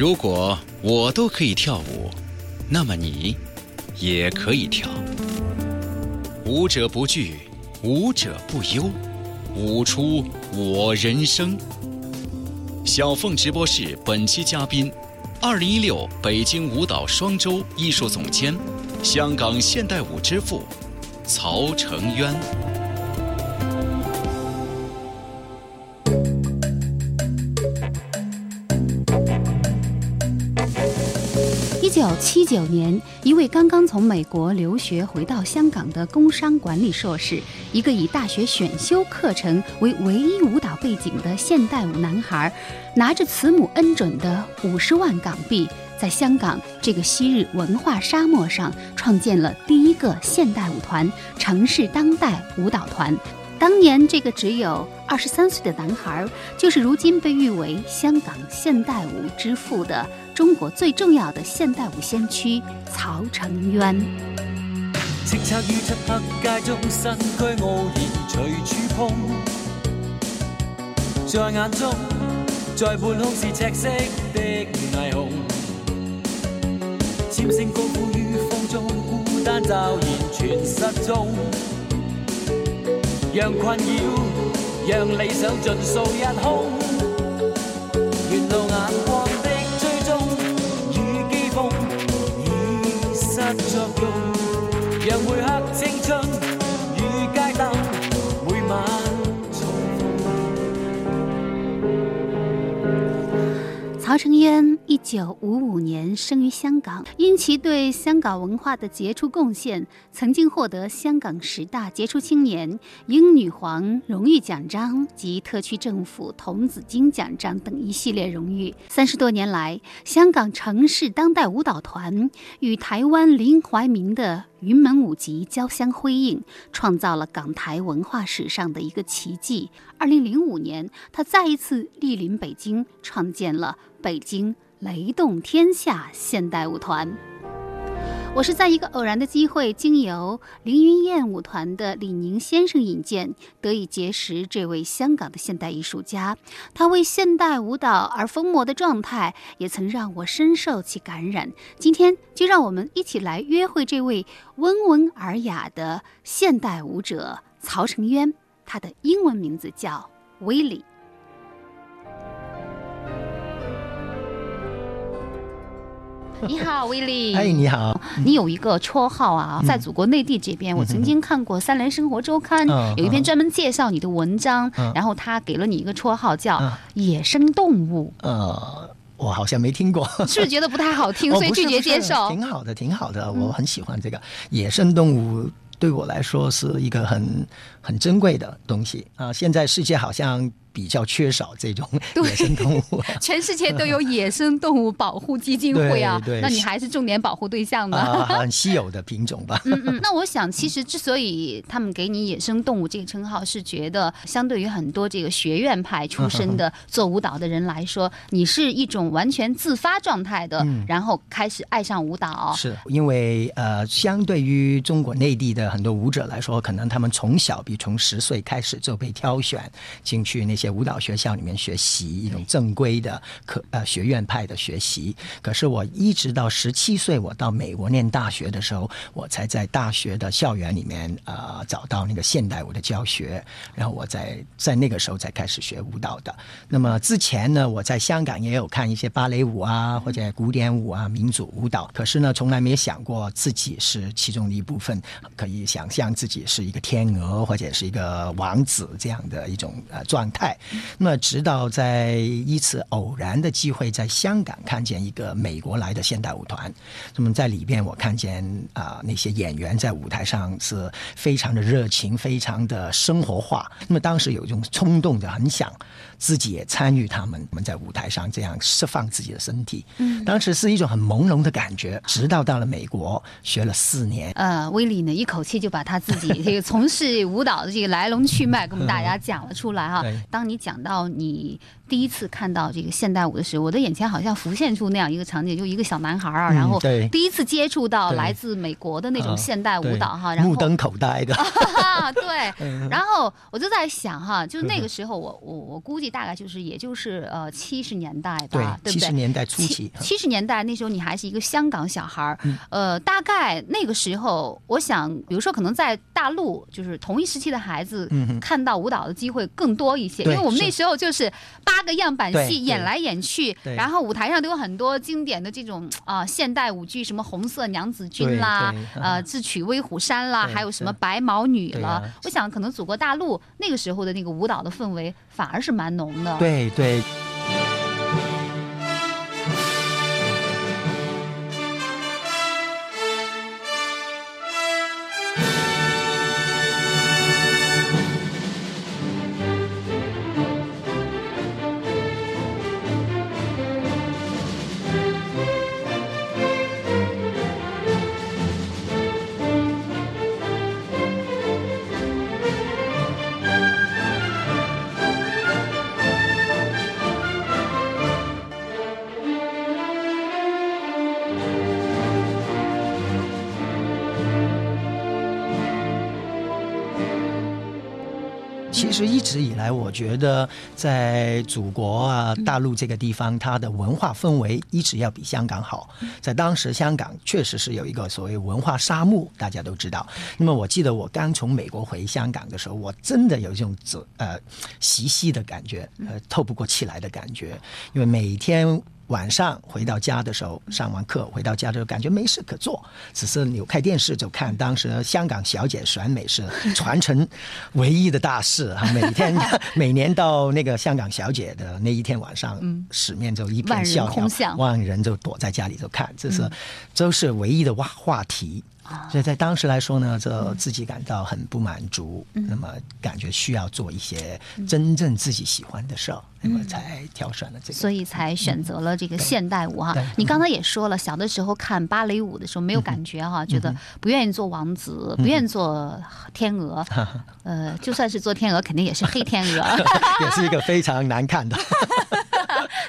如果我都可以跳舞，那么你也可以跳。舞者不惧，舞者不忧，舞出我人生。小凤直播室本期嘉宾，二零一六北京舞蹈双周艺术总监，香港现代舞之父曹成渊。一九七九年，一位刚刚从美国留学回到香港的工商管理硕士，一个以大学选修课程为唯一舞蹈背景的现代舞男孩，拿着慈母恩准的五十万港币，在香港这个昔日文化沙漠上，创建了第一个现代舞团——城市当代舞蹈团。当年，这个只有二十三岁的男孩，就是如今被誉为香港现代舞之父的中国最重要的现代舞先驱曹成渊。叱咤於漆黑街中，身軀傲然隨處碰，在眼中，在半空是赤色的霓虹，尖聲高呼於風中，孤單驟然全失蹤。讓困擾，讓理想盡數一空。沿路眼光已失作用，讓每刻曹成渊一九五五年生于香港，因其对香港文化的杰出贡献，曾经获得香港十大杰出青年、英女皇荣誉奖章及特区政府童子军奖章等一系列荣誉。三十多年来，香港城市当代舞蹈团与台湾林怀民的云门舞集交相辉映，创造了港台文化史上的一个奇迹。二零零五年，他再一次莅临北京，创建了北京雷动天下现代舞团。我是在一个偶然的机会，经由凌云燕舞团的李宁先生引荐，得以结识这位香港的现代艺术家。他为现代舞蹈而疯魔的状态，也曾让我深受其感染。今天就让我们一起来约会这位温文尔雅的现代舞者曹承渊。他的英文名字叫威利。你好，威利。哎，你好。你有一个绰号啊，在祖国内地这边，我曾经看过《三联生活周刊》有一篇专门介绍你的文章，然后他给了你一个绰号叫“野生动物”。呃，我好像没听过，是 不是觉得不太好听，所以拒绝接受？挺好的，挺好的，我很喜欢这个野生动物。对我来说是一个很很珍贵的东西啊！现在世界好像。比较缺少这种野生动物，全世界都有野生动物保护基金会啊，对那你还是重点保护对象呢？很稀有的品种吧。嗯嗯，那我想，其实之所以他们给你野生动物这个称号，是觉得相对于很多这个学院派出身的做舞蹈的人来说，你是一种完全自发状态的，然后开始爱上舞蹈。是因为呃，相对于中国内地的很多舞者来说，可能他们从小，比从十岁开始就被挑选进去那些。舞蹈学校里面学习一种正规的课呃学院派的学习，可是我一直到十七岁，我到美国念大学的时候，我才在大学的校园里面呃找到那个现代舞的教学，然后我在在那个时候才开始学舞蹈的。那么之前呢，我在香港也有看一些芭蕾舞啊，或者古典舞啊、民族舞蹈，可是呢，从来没想过自己是其中的一部分，可以想象自己是一个天鹅或者是一个王子这样的一种呃状态。那么，直到在一次偶然的机会，在香港看见一个美国来的现代舞团，那么在里边我看见啊那些演员在舞台上是非常的热情，非常的生活化。那么当时有一种冲动的，很想自己也参与他们，我们在舞台上这样释放自己的身体。嗯，当时是一种很朦胧的感觉。直到到了美国学了四年，呃，威利呢一口气就把他自己这个从事舞蹈的这个来龙去脉跟我们大家讲了出来哈。当当你讲到你第一次看到这个现代舞的时候，我的眼前好像浮现出那样一个场景，就一个小男孩儿啊，嗯然后第一次接触到来自美国的那种啊现代舞蹈哈，然后目瞪口呆的，啊，对，嗯。然后我就在想哈，就那个时候我我我估计大概就是也就是呃七十年代吧，对不对？七十年代初期，七十年代那时候你还是一个香港小孩儿，嗯。呃，大概那个时候，我想，比如说可能在大陆，就是同一时期的孩子嗯看到舞蹈的机会更多一些，因为我们那时候就是八个样板戏演来演去，然后舞台上都有很多经典的这种啊、现代舞剧，什么红色娘子军啦，呃，嗯智取威虎山啦，还有什么白毛女了啊。我想可能祖国大陆那个时候的那个舞蹈的氛围反而是蛮浓的。对对。我觉得在祖国啊、大陆这个地方，它的文化氛围一直要比香港好。在当时，香港确实是有一个所谓文化沙漠，大家都知道。那么，我记得我刚从美国回香港的时候，我真的有一种呃习息的感觉，呃透不过气来的感觉，因为每天。晚上回到家的时候，上完课回到家的时候，感觉没事可做，只是扭开电视就看当时香港小姐选美是传承唯一的大事啊！每天 每年到那个香港小姐的那一天晚上，市面就一片笑万人就躲在家里头看，这是都是唯一的话话题。所以在当时来说呢，这自己感到很不满足，那么感觉需要做一些真正自己喜欢的事儿，那么才挑选了这个。所以才选择了这个现代舞哈对。你刚才也说了，小的时候看芭蕾舞的时候没有感觉哈，觉得不愿意做王子，不愿意做天鹅，呃，就算是做天鹅，肯定也是黑天鹅。也是一个非常难看的。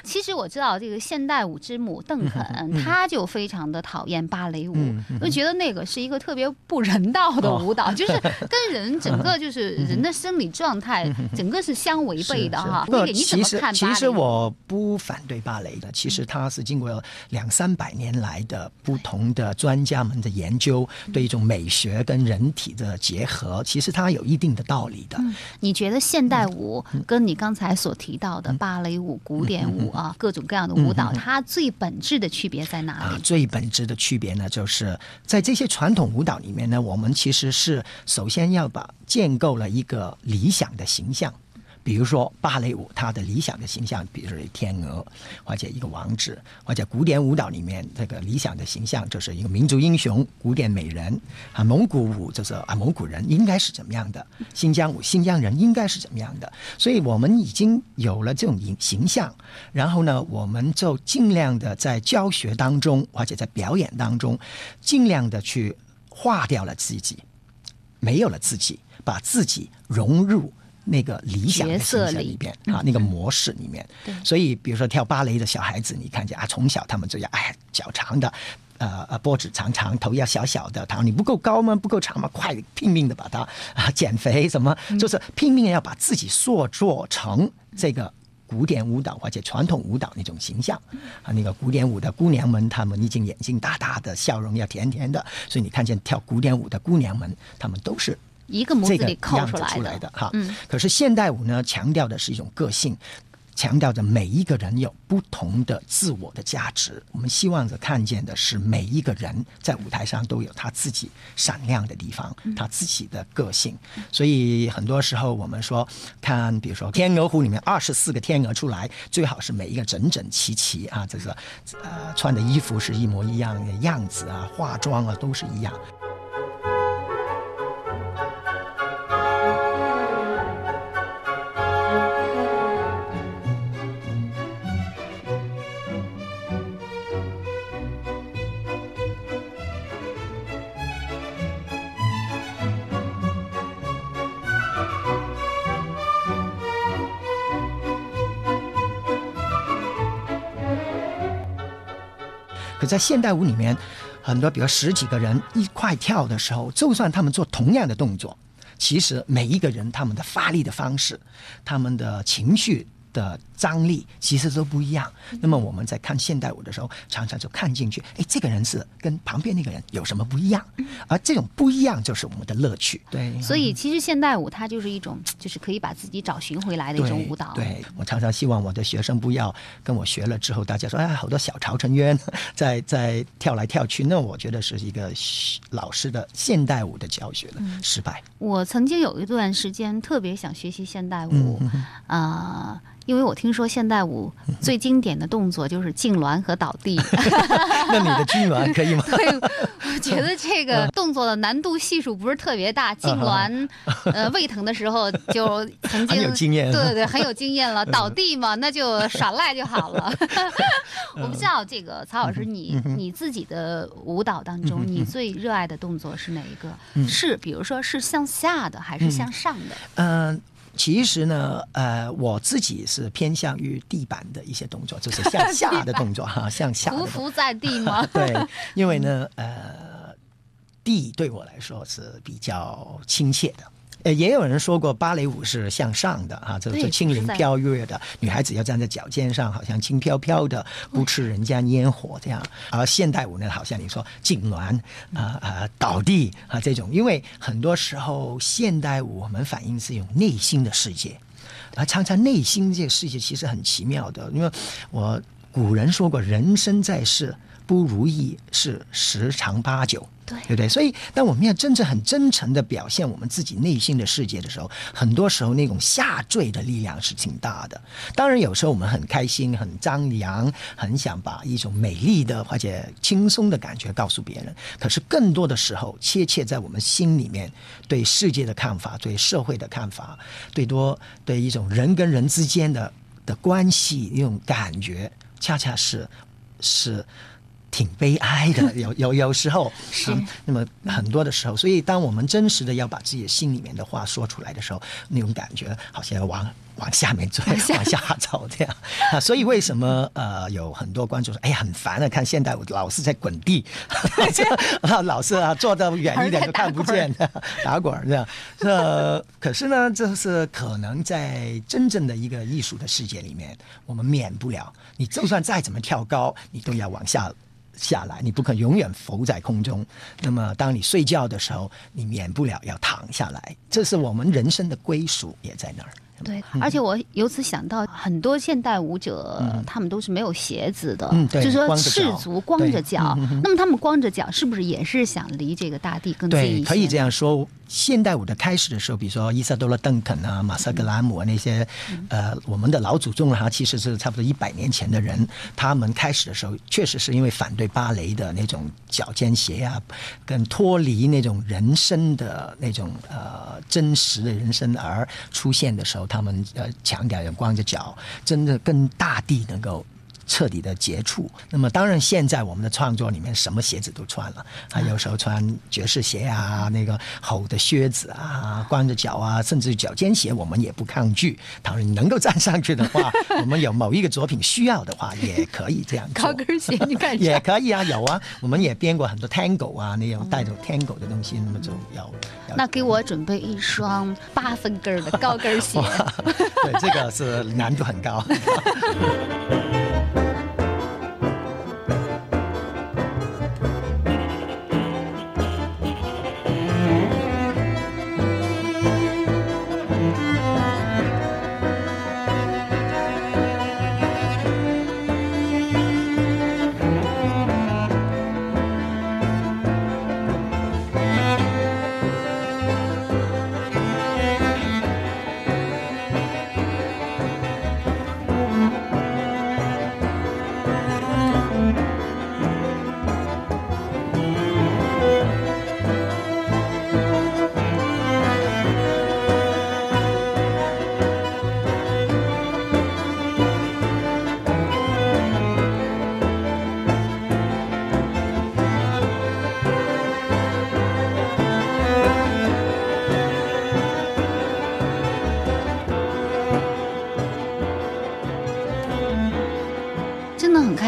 其实我知道这个现代舞之母邓肯，他就非常的讨厌芭蕾舞，就觉得那个是一个特别不人道的舞蹈，就是跟人整个就是 人的生理状态，整个是相违背的哈。不吴姐，你怎其实么看芭蕾？其实我不反对芭蕾的，其实它是经过两三百年来的不同的专家们的研究，对一种美学跟人体的结合，其实它有一定的道理的。你觉得现代舞嗯。跟你刚才所提到的芭蕾舞、古典舞啊，各种各样的舞蹈，它最本质的区别在哪啊，里？最本质的区别呢，就是在这些传统舞蹈里面呢，我们其实是首先要把建构了一个理想的形象。比如说芭蕾舞，它的理想的形象，比如说天鹅，或者一个王子，或者古典舞蹈里面这个理想的形象就是一个民族英雄、古典美人啊。蒙古舞就是啊，蒙古人应该是怎么样的？新疆舞，新疆人应该是怎么样的？所以我们已经有了这种形形象，然后呢，我们就尽量的在教学当中或者在表演当中，尽量的去化掉了自己，没有了自己，把自己融入。那个理想的形象里边啊，那个模式里面，所以比如说跳芭蕾的小孩子，你看见啊，从小他们就要哎脚长的，呃呃脖子长长，头要小小的，然后你不够高吗？不够长吗？快拼命的把它啊减肥什么，就是拼命地要把自己塑造成这个。古典舞蹈或者传统舞蹈那种形象啊，那个古典舞的姑娘们，她们已经眼睛大大的，笑容要甜甜的，所以你看见跳古典舞的姑娘们，她们都是一个模这个子里扣出来出来的哈。嗯，可是现代舞呢，强调的是一种个性。强调着每一个人有不同的自我的价值，我们希望着看见的是每一个人在舞台上都有他自己闪亮的地方，他自己的个性。所以很多时候我们说，看比如说《天鹅湖》里面二十四个天鹅出来，最好是每一个整整齐齐啊，这个呃穿的衣服是一模一样的样子啊，化妆啊都是一样。可在现代舞里面，很多比如十几个人一块跳的时候，就算他们做同样的动作，其实每一个人他们的发力的方式，他们的情绪。的张力其实都不一样。那么我们在看现代舞的时候，常常就看进去，哎，这个人是跟旁边那个人有什么不一样？而这种不一样就是我们的乐趣。对，所以其实现代舞它就是一种，就是可以把自己找寻回来的一种舞蹈。对我常常希望我的学生不要跟我学了之后，大家说哎，好多小潮成员在在跳来跳去，那我觉得是一个老师的现代舞的教学的失败。我曾经有一段时间特别想学习现代舞，啊。因为我听说现代舞 最经典的动作就是痉挛和倒地，那你的痉挛可以吗？对，我觉得这个动作的难度系数不是特别大。痉挛，呃，胃疼的时候就曾经有经验，对对对，很有经验了。倒地嘛，那就耍赖就好了。我不知道这个曹老师，你你自己的舞蹈当中，你最热爱的动作是哪一个？是比如说是向下的还是向上的？嗯。其实呢，呃，我自己是偏向于地板的一些动作，就是向下的动作哈，向下。匍匐在地吗？对，因为呢，呃，地对我来说是比较亲切的。呃，也有人说过芭蕾舞是向上的啊，这是轻灵飘跃的，女孩子要站在脚尖上，好像轻飘飘的，不吃人家烟火这样。而现代舞呢，好像你说痉挛啊啊倒地啊这种，因为很多时候现代舞我们反映是一种内心的世界，而常常内心这个世界其实很奇妙的，因为我古人说过，人生在世。不如意是十常八九，对不对？所以，当我们要真正很真诚的表现我们自己内心的世界的时候，很多时候那种下坠的力量是挺大的。当然，有时候我们很开心、很张扬，很想把一种美丽的或者轻松的感觉告诉别人。可是，更多的时候，切切在我们心里面对世界的看法、对社会的看法、对多对一种人跟人之间的的关系一种感觉，恰恰是是。挺悲哀的，有有有时候是那么很多的时候，所以当我们真实的要把自己心里面的话说出来的时候，那种感觉好像要往往下面追，往下走这样啊。所以为什么呃有很多观众说，哎呀很烦啊，看现代舞老是在滚地，老是啊坐的远一点都看不见的打滚这样。这可是呢，这是可能在真正的一个艺术的世界里面，我们免不了，你就算再怎么跳高，你都要往下。下来，你不可永远浮在空中。那么，当你睡觉的时候，你免不了要躺下来。这是我们人生的归属，也在那儿。对，而且我由此想到，很多现代舞者他们都是没有鞋子的，就是说赤足光着脚。那么他们光着脚，是不是也是想离这个大地更近一些？可以这样说。现代舞的开始的时候，比如说伊萨多拉·邓肯啊、马萨格拉姆啊那些，呃，我们的老祖宗哈，其实是差不多一百年前的人。他们开始的时候，确实是因为反对芭蕾的那种脚尖鞋啊，跟脱离那种人生的那种呃真实的人生而出现的时候，他们呃强调要光着脚，真的跟大地能够。彻底的接触。那么，当然，现在我们的创作里面什么鞋子都穿了，啊，有时候穿爵士鞋啊，那个厚的靴子啊，光着脚啊，甚至脚尖鞋，我们也不抗拒。当然，你能够站上去的话，我们有某一个作品需要的话，也可以这样。高跟鞋，你看 也可以啊，有啊，我们也编过很多 tango 啊，那种带着 tango 的东西，那么就要。那给我准备一双八分跟的高跟 鞋。对，这个是难度很高。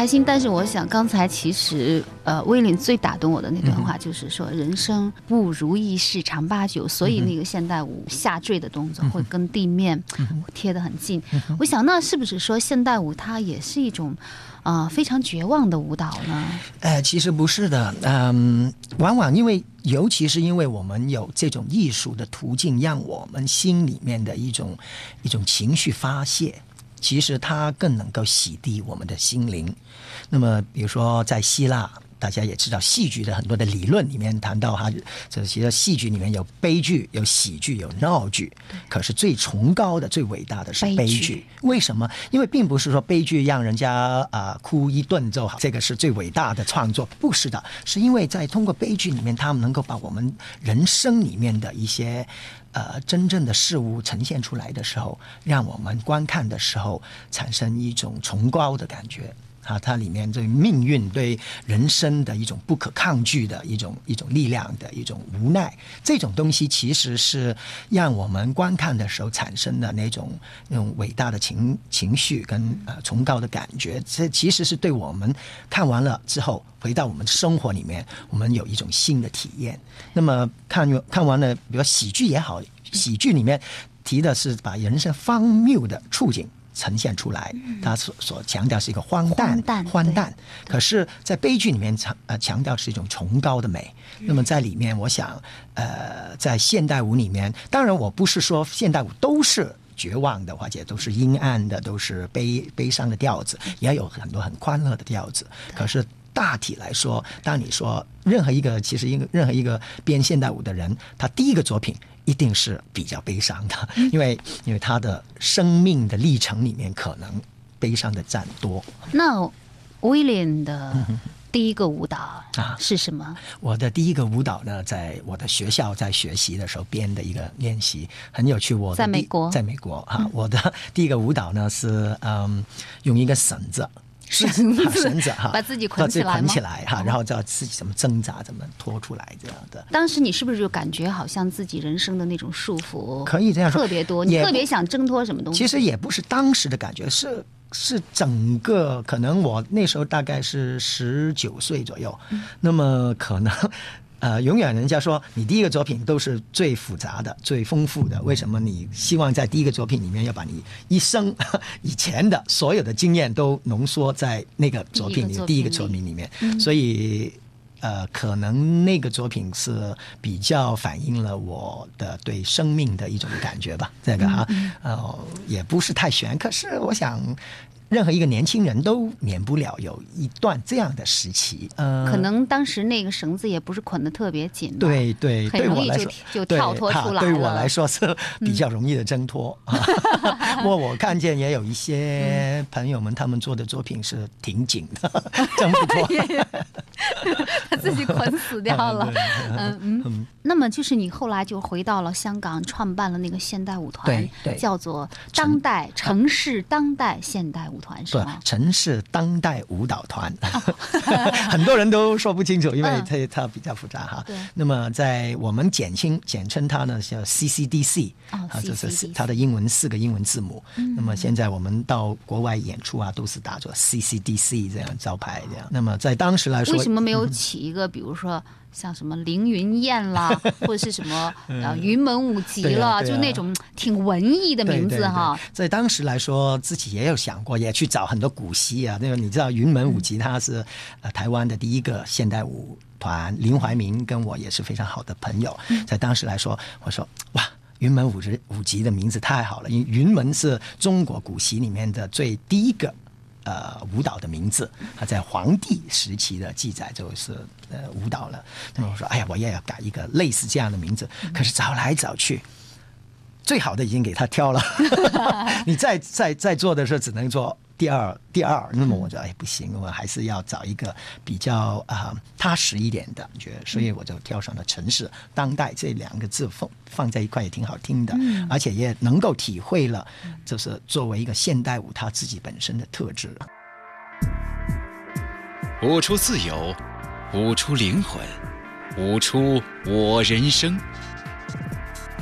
开心，但是我想刚才其实呃，威廉最打动我的那段话就是说，人生不如意事常八九，所以那个现代舞下坠的动作会跟地面贴得很近。我想那是不是说现代舞它也是一种啊、呃非常绝望的舞蹈呢？呃，其实不是的，嗯，往往因为，尤其是因为我们有这种艺术的途径，让我们心里面的一种一种情绪发泄，其实它更能够洗涤我们的心灵。那么，比如说在希腊。大家也知道，戏剧的很多的理论里面谈到哈，这其实戏剧里面有悲剧、有喜剧、有闹剧，可是最崇高的、最伟大的是悲剧悲剧。为什么？因为并不是说悲剧让人家啊、呃哭一顿就好，这个是最伟大的创作，不是的，是因为在通过悲剧里面，他们能够把我们人生里面的一些呃真正的事物呈现出来的时候，让我们观看的时候产生一种崇高的感觉。啊，它里面对命运、对人生的一种不可抗拒的一种一种力量的一种无奈，这种东西其实是让我们观看的时候产生的那种那种伟大的情情绪跟呃崇高的感觉。这其实是对我们看完了之后，回到我们生活里面，我们有一种新的体验。那么看看完了，比如喜剧也好，喜剧里面提的是把人生荒谬的处境。呈现出来，他所所强调是一个荒诞荒诞。可是，在悲剧里面强呃强调是一种崇高的美。那么在里面，我想呃，在现代舞里面，当然我不是说现代舞都是。绝望的，或者都是阴暗的，都是悲悲伤的调子，也有很多很欢乐的调子。可是大体来说，当你说任何一个，其实一个任何一个编现代舞的人，他第一个作品一定是比较悲伤的，因为因为他的生命的历程里面可能悲伤的占多。那威廉的第一个舞蹈啊是什么？我的第一个舞蹈呢，在我的学校在学习的时候编的一个练习，很有趣。我在美国在美国哈、我的第一个舞蹈呢是嗯，用一个绳子。绳啊子绳子哈，把自己捆起来捆起来哈，哦然后叫自己怎么挣扎，怎么拖出来这样的。当时你是不是就感觉好像自己人生的那种束缚可以这样说特别多？你特别想挣脱什么东西？其实也不是当时的感觉，是是整个可能我那时候大概是十九岁左右，那么可能。呃，永远人家说你第一个作品都是最复杂的、最丰富的，为什么你希望在第一个作品里面要把你一生 以前的所有的经验都浓缩在那个作品里、第第一个作品里面？所以呃，可能那个作品是比较反映了我的对生命的一种感觉吧。这个哈，呃，也不是太悬，可是我想。任何一个年轻人都免不了有一段这样的时期，呃，可能当时那个绳子也不不是捆得特别紧，对对，对我来说就跳脱出来了嗯对我来说是比较容易的挣脱。不过我看见也有一些朋友们他们做的作品是挺紧的，挣不脱。他自己捆死掉了。嗯嗯。那么就是你后来就回到了香港，创办了那个现代舞团对，对叫做当代城市当代现代舞团，是对吗，？城市当代舞蹈团，很多人都说不清楚，因为嗯它它比较复杂哈。对那么在我们简称简称它呢叫 CCDC，哦啊，就是它的英文四个英文字母。嗯那么现在我们到国外演出啊，都是打着 CCDC 这样招牌这样。那么在当时来说，为什么没有起一个，比如说像什么凌云宴啦，或者是什么呃云门舞集了，就那种挺文艺的名字哈。在当时来说，自己也有想过，也去找很多古稀啊。那个你知道，云门舞集它是呃台湾的第一个现代舞团，林怀民跟我也是非常好的朋友。在当时来说，我说哇。云门舞集舞集的名字太好了，因为云门是中国古籍里面的最第一个呃舞蹈的名字，他在皇帝时期的记载就是呃舞蹈了。那么我说，哎呀，我也要改一个类似这样的名字。可是找来找去，最好的已经给他挑了，你再再再做的时候只能做第二第二，那么我就哎不行，我还是要找一个比较啊、踏实一点的感觉，所以我就挑上了城市当代这两个字放放在一块也挺好听的，而且也能够体会了，就是作为一个现代舞它自己本身的特质。舞出自由，舞出灵魂，舞出我人生，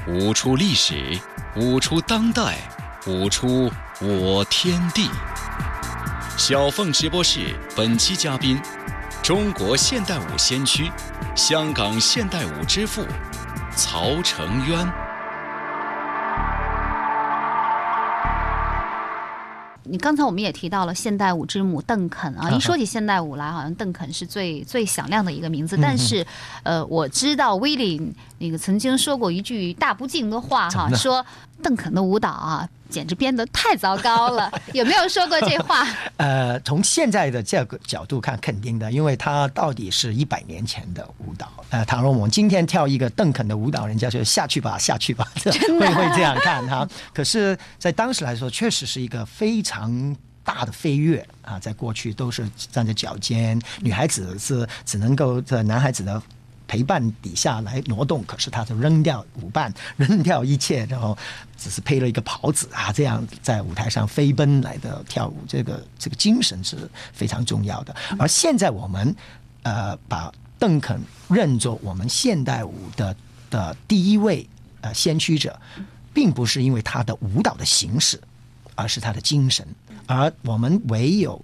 舞出历史，舞出当代，舞出我天地。小凤直播室本期嘉宾：中国现代舞先驱、香港现代舞之父曹承渊。你刚才我们也提到了现代舞之母邓肯啊，嗯一说起现代舞来，好像邓肯是最最响亮的一个名字。但是，呃，我知道威廉那个曾经说过一句大不敬的话哈，说邓肯的舞蹈啊，简直编得太糟糕了。有没有说过这话？呃，从现在的这个角度看，肯定的，因为他到底是一百年前的舞蹈。呃，倘若我们今天跳一个邓肯的舞蹈，人家就下去吧，下去吧，会会这样看哈。可是，在当时来说，确实是一个非常。大的飞跃啊，在过去都是站在脚尖，女孩子是只能够在男孩子的陪伴底下来挪动，可是他就扔掉舞伴，扔掉一切，然后只是配了一个袍子啊，这样在舞台上飞奔来的跳舞，这个这个精神是非常重要的。而现在我们呃把邓肯认作我们现代舞的的第一位呃先驱者，并不是因为他的舞蹈的形式，而是他的精神。而我们唯有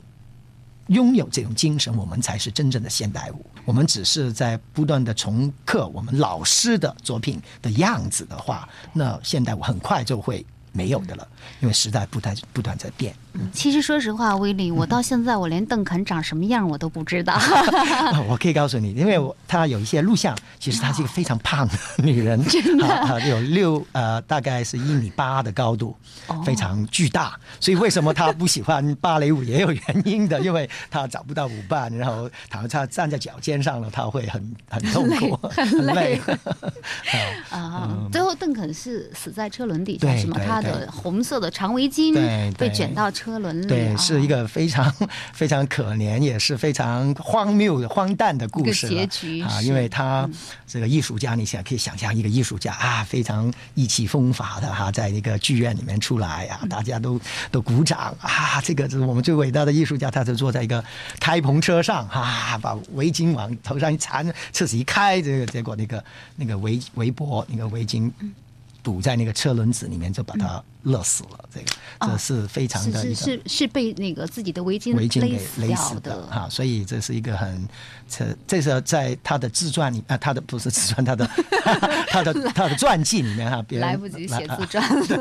拥有这种精神，我们才是真正的现代舞。我们只是在不断的重刻我们老师的作品的样子的话，那现代舞很快就会没有的了，因为时代不断不断在变。其实说实话，威利，我到现在我连邓肯长什么样我都不知道。啊我可以告诉你，因为我她有一些录像，其实她是一个非常胖的女人，啊啊，有六呃大概是一米八的高度，非常巨大。所以为什么她不喜欢芭蕾舞也有原因的，因为她找不到舞伴，然后倘若她站在脚尖上了，她会很 很痛苦，很累。啊，最后邓肯是死在车轮底下，是吗？对的红色的长围巾被卷到车轮里，对，啊是一个非常 非常可怜，也是非常荒谬的、荒诞的故事结局啊！因为他这个艺术家，你想可以想象一个艺术家啊，非常意气风发的哈、在一个剧院里面出来啊，大家都都鼓掌啊！这个是我们最伟大的艺术家，他就坐在一个开篷车上啊，把围巾往头上一缠，车子一开，这个结果那个那个围围脖那个围巾。堵在那个车轮子里面，就把它勒死了。这个这是非常的是是是被那个自己的围巾围巾给勒死的的哈、所以这是一个很这这是在他的自传里啊，他的不是自传，他的 他的他的传记里面哈、别人来不及写啊自传了 对，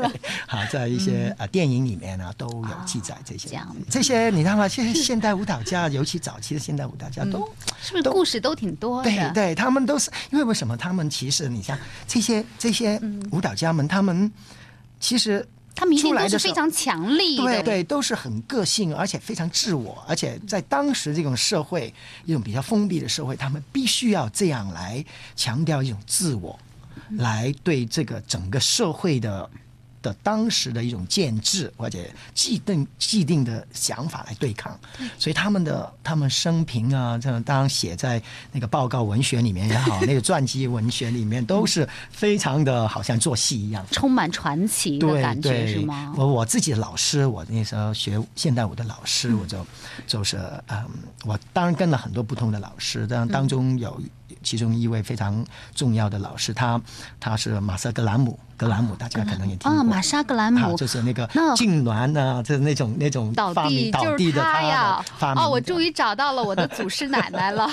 好，在一些啊电影里面呢都有记载这些这些你知道吗？现在 现代舞蹈家，尤其早期的现代舞蹈家都。是不是故事都挺多的？对对，他们都是因为为什么？他们其实你像这些这些舞蹈家们，他们其实他们一定出来都是非常强力的，对对，都是很个性，而且非常自我，而且在当时这种社会，一种比较封闭的社会，他们必须要这样来强调一种自我，来对这个整个社会的。的当时的一种建制或者既定既定的想法来对抗，所以他们的他们生平啊，这样当然写在那个报告文学里面也好，那个传记文学里面都是非常的好像做戏一样。充满传奇的感觉，是吗？我我自己的老师，我那时候学现代舞的老师，我就就是嗯，我当然跟了很多不同的老师，但当中有其中一位非常重要的老师，他他是马瑟格兰姆，格兰姆大家可能也听过。啊，玛莎格兰啊姆，就是那个痉挛啊，就是那种那种倒地就倒地的是他呀的！发明哦，我终于找到了我的祖师奶奶了。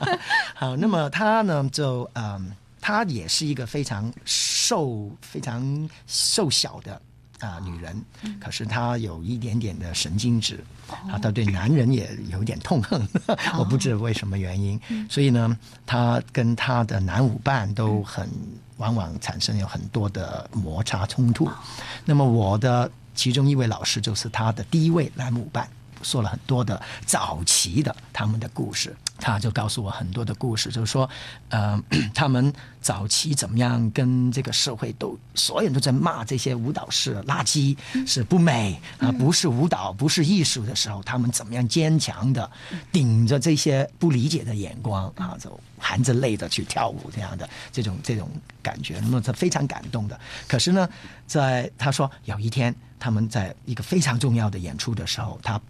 好，那么她呢，就嗯，她也是一个非常瘦、非常瘦小的啊、女人，可是她有一点点的神经质，啊，她对男人也有点痛恨，我不知道为什么原因，所以呢，她跟她的男舞伴都很往往产生有很多的摩擦冲突。那么我的其中一位老师就是他的第一位栏目办。说了很多的早期的他们的故事，他就告诉我很多的故事，就是说，呃，他们早期怎么样跟这个社会都所有人都在骂这些舞蹈是垃圾，是不美啊、不是舞蹈，不是艺术的时候，他们怎么样坚强的顶着这些不理解的眼光啊，就含着泪的去跳舞这样的这种这种感觉，那么他非常感动的。可是呢，在他说有一天他们在一个非常重要的演出的时候，他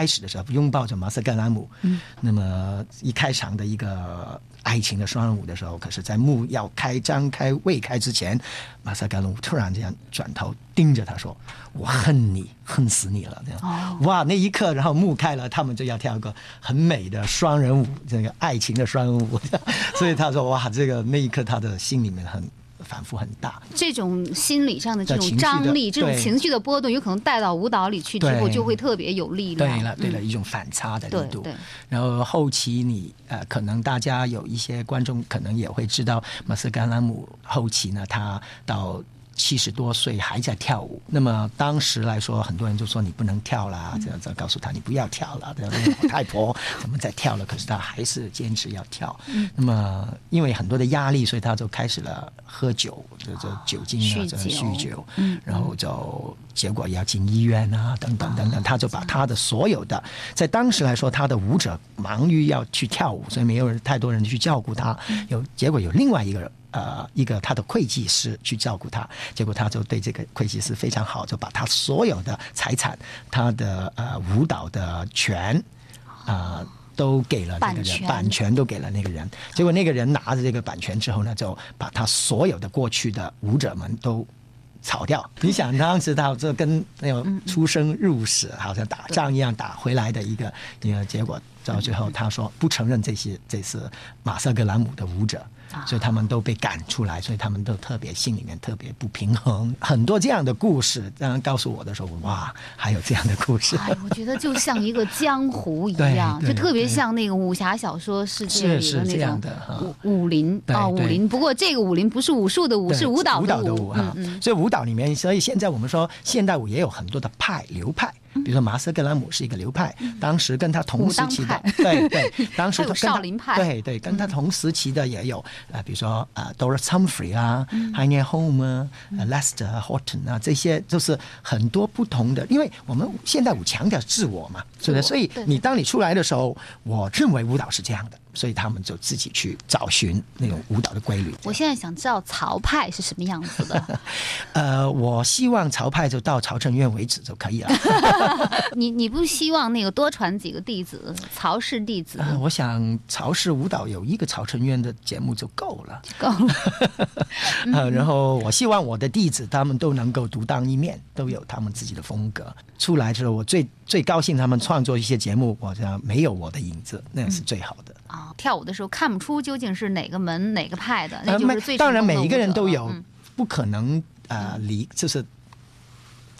开始的时候拥抱着马瑟格拉姆，嗯，那么一开场的一个爱情的双人舞的时候，可是，在幕要开张开未开之前，马萨甘龙突然这样转头盯着他说：“我恨你，恨死你了！”这样，哇，那一刻，然后幕开了，他们就要跳一个很美的双人舞，这个爱情的双人舞。所以他说：“哇，这个那一刻，他的心里面很。”反复很大，这种心理上的这种张力，这种情绪的波动，有可能带到舞蹈里去之后，就会特别有力量。对了，对了，嗯一种反差的力度。然后后期你呃，可能大家有一些观众可能也会知道，马斯甘拉姆后期呢，他到。七十多岁还在跳舞，那么当时来说，很多人就说你不能跳啦，这样子告诉他你不要跳了。这样那个老太婆怎么在跳了？可是他还是坚持要跳。那么因为很多的压力，所以他就开始了喝酒，这这酒精啊，这酗酒，嗯然后就结果要进医院啊，等等等等，他就把他的所有的，在当时来说，他的舞者忙于要去跳舞，所以没有人太多人去照顾他。有结果有另外一个人。呃，一个他的会计师去照顾他，结果他就对这个会计师非常好，就把他所有的财产、他的呃舞蹈的权啊、都给了那个人，版版权都给了那个人。结果那个人拿着这个版权之后呢，就把他所有的过去的舞者们都炒掉。你想当时他这跟那种出生入死，好像打仗一样打回来的一个一个结果，到最后他说不承认这些这是马瑟格兰姆的舞者。所以他们都被赶出来，所以他们都特别心里面特别不平衡，很多这样的故事。当然告诉我的时候，哇，还有这样的故事。哎，我觉得就像一个江湖一样，就特别像那个武侠小说世界里的那是是这样种的哈武武林对啊，武林。不过这个武林不是武术的武，是舞蹈舞蹈的舞。哈、所以舞蹈里面，所以现在我们说现代舞也有很多的派流派。比如说马斯格拉姆是一个流派，当时跟他同时期的，对对，当时还有跟他少林派对对，跟他同时期的也有，啊，比如说啊，Doris Humphrey 啊 h e i n e Home 啊、呃 Lester Horton 啊，这些就是很多不同的，因为我们现代舞强调自我嘛，是不是？所以你当你出来的时候，我认为舞蹈是这样的，所以他们就自己去找寻那种舞蹈的规律。我现在想知道曹派是什么样子的。呃，我希望曹派就到曹承院为止就可以了。你你不希望那个多传几个弟子，曹氏弟子呃我想曹氏舞蹈有一个曹承院的节目就够了。够了？呃，然后我希望我的弟子他们都能够独当一面，都有他们自己的风格。出来之后，我最最高兴他们创作一些节目，我想没有我的影子，那样是最好的。啊，跳舞的时候看不出究竟是哪个门哪个派的，那就是最当然每一个人都有，嗯不可能呃离就是。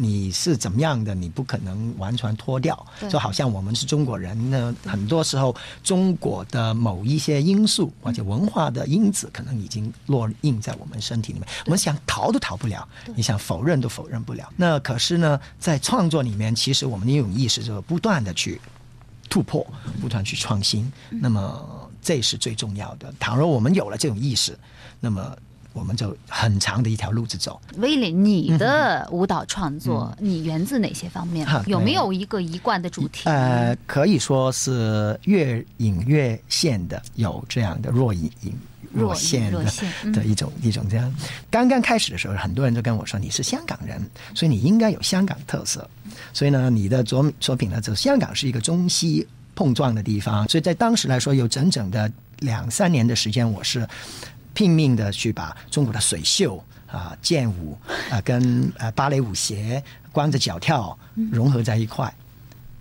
你是怎么样的？你不可能完全脱掉，就好像我们是中国人呢，很多时候中国的某一些因素或者文化的因子，可能已经落印在我们身体里面，我们想逃都逃不了，你想否认都否认不了。那可是呢，在创作里面，其实我们一种意识就是不断的去突破，不断去创新。那么这是最重要的。倘若我们有了这种意识，那么我们就很长的一条路子走。威廉，你的舞蹈创作，你源自哪些方面哈？有没有一个一贯的主题？呃，可以说是越隐越现的，有这样的若隐隐若若现的一种一种这样。刚刚开始的时候，很多人都跟我说你是香港人，所以你应该有香港特色。所以呢，你的作作品呢，就香港是一个中西碰撞的地方，所以在当时来说，有整整的两三年的时间，我是拼命的去把中国的水袖啊、剑舞啊、跟呃芭蕾舞鞋、光着脚跳融合在一块。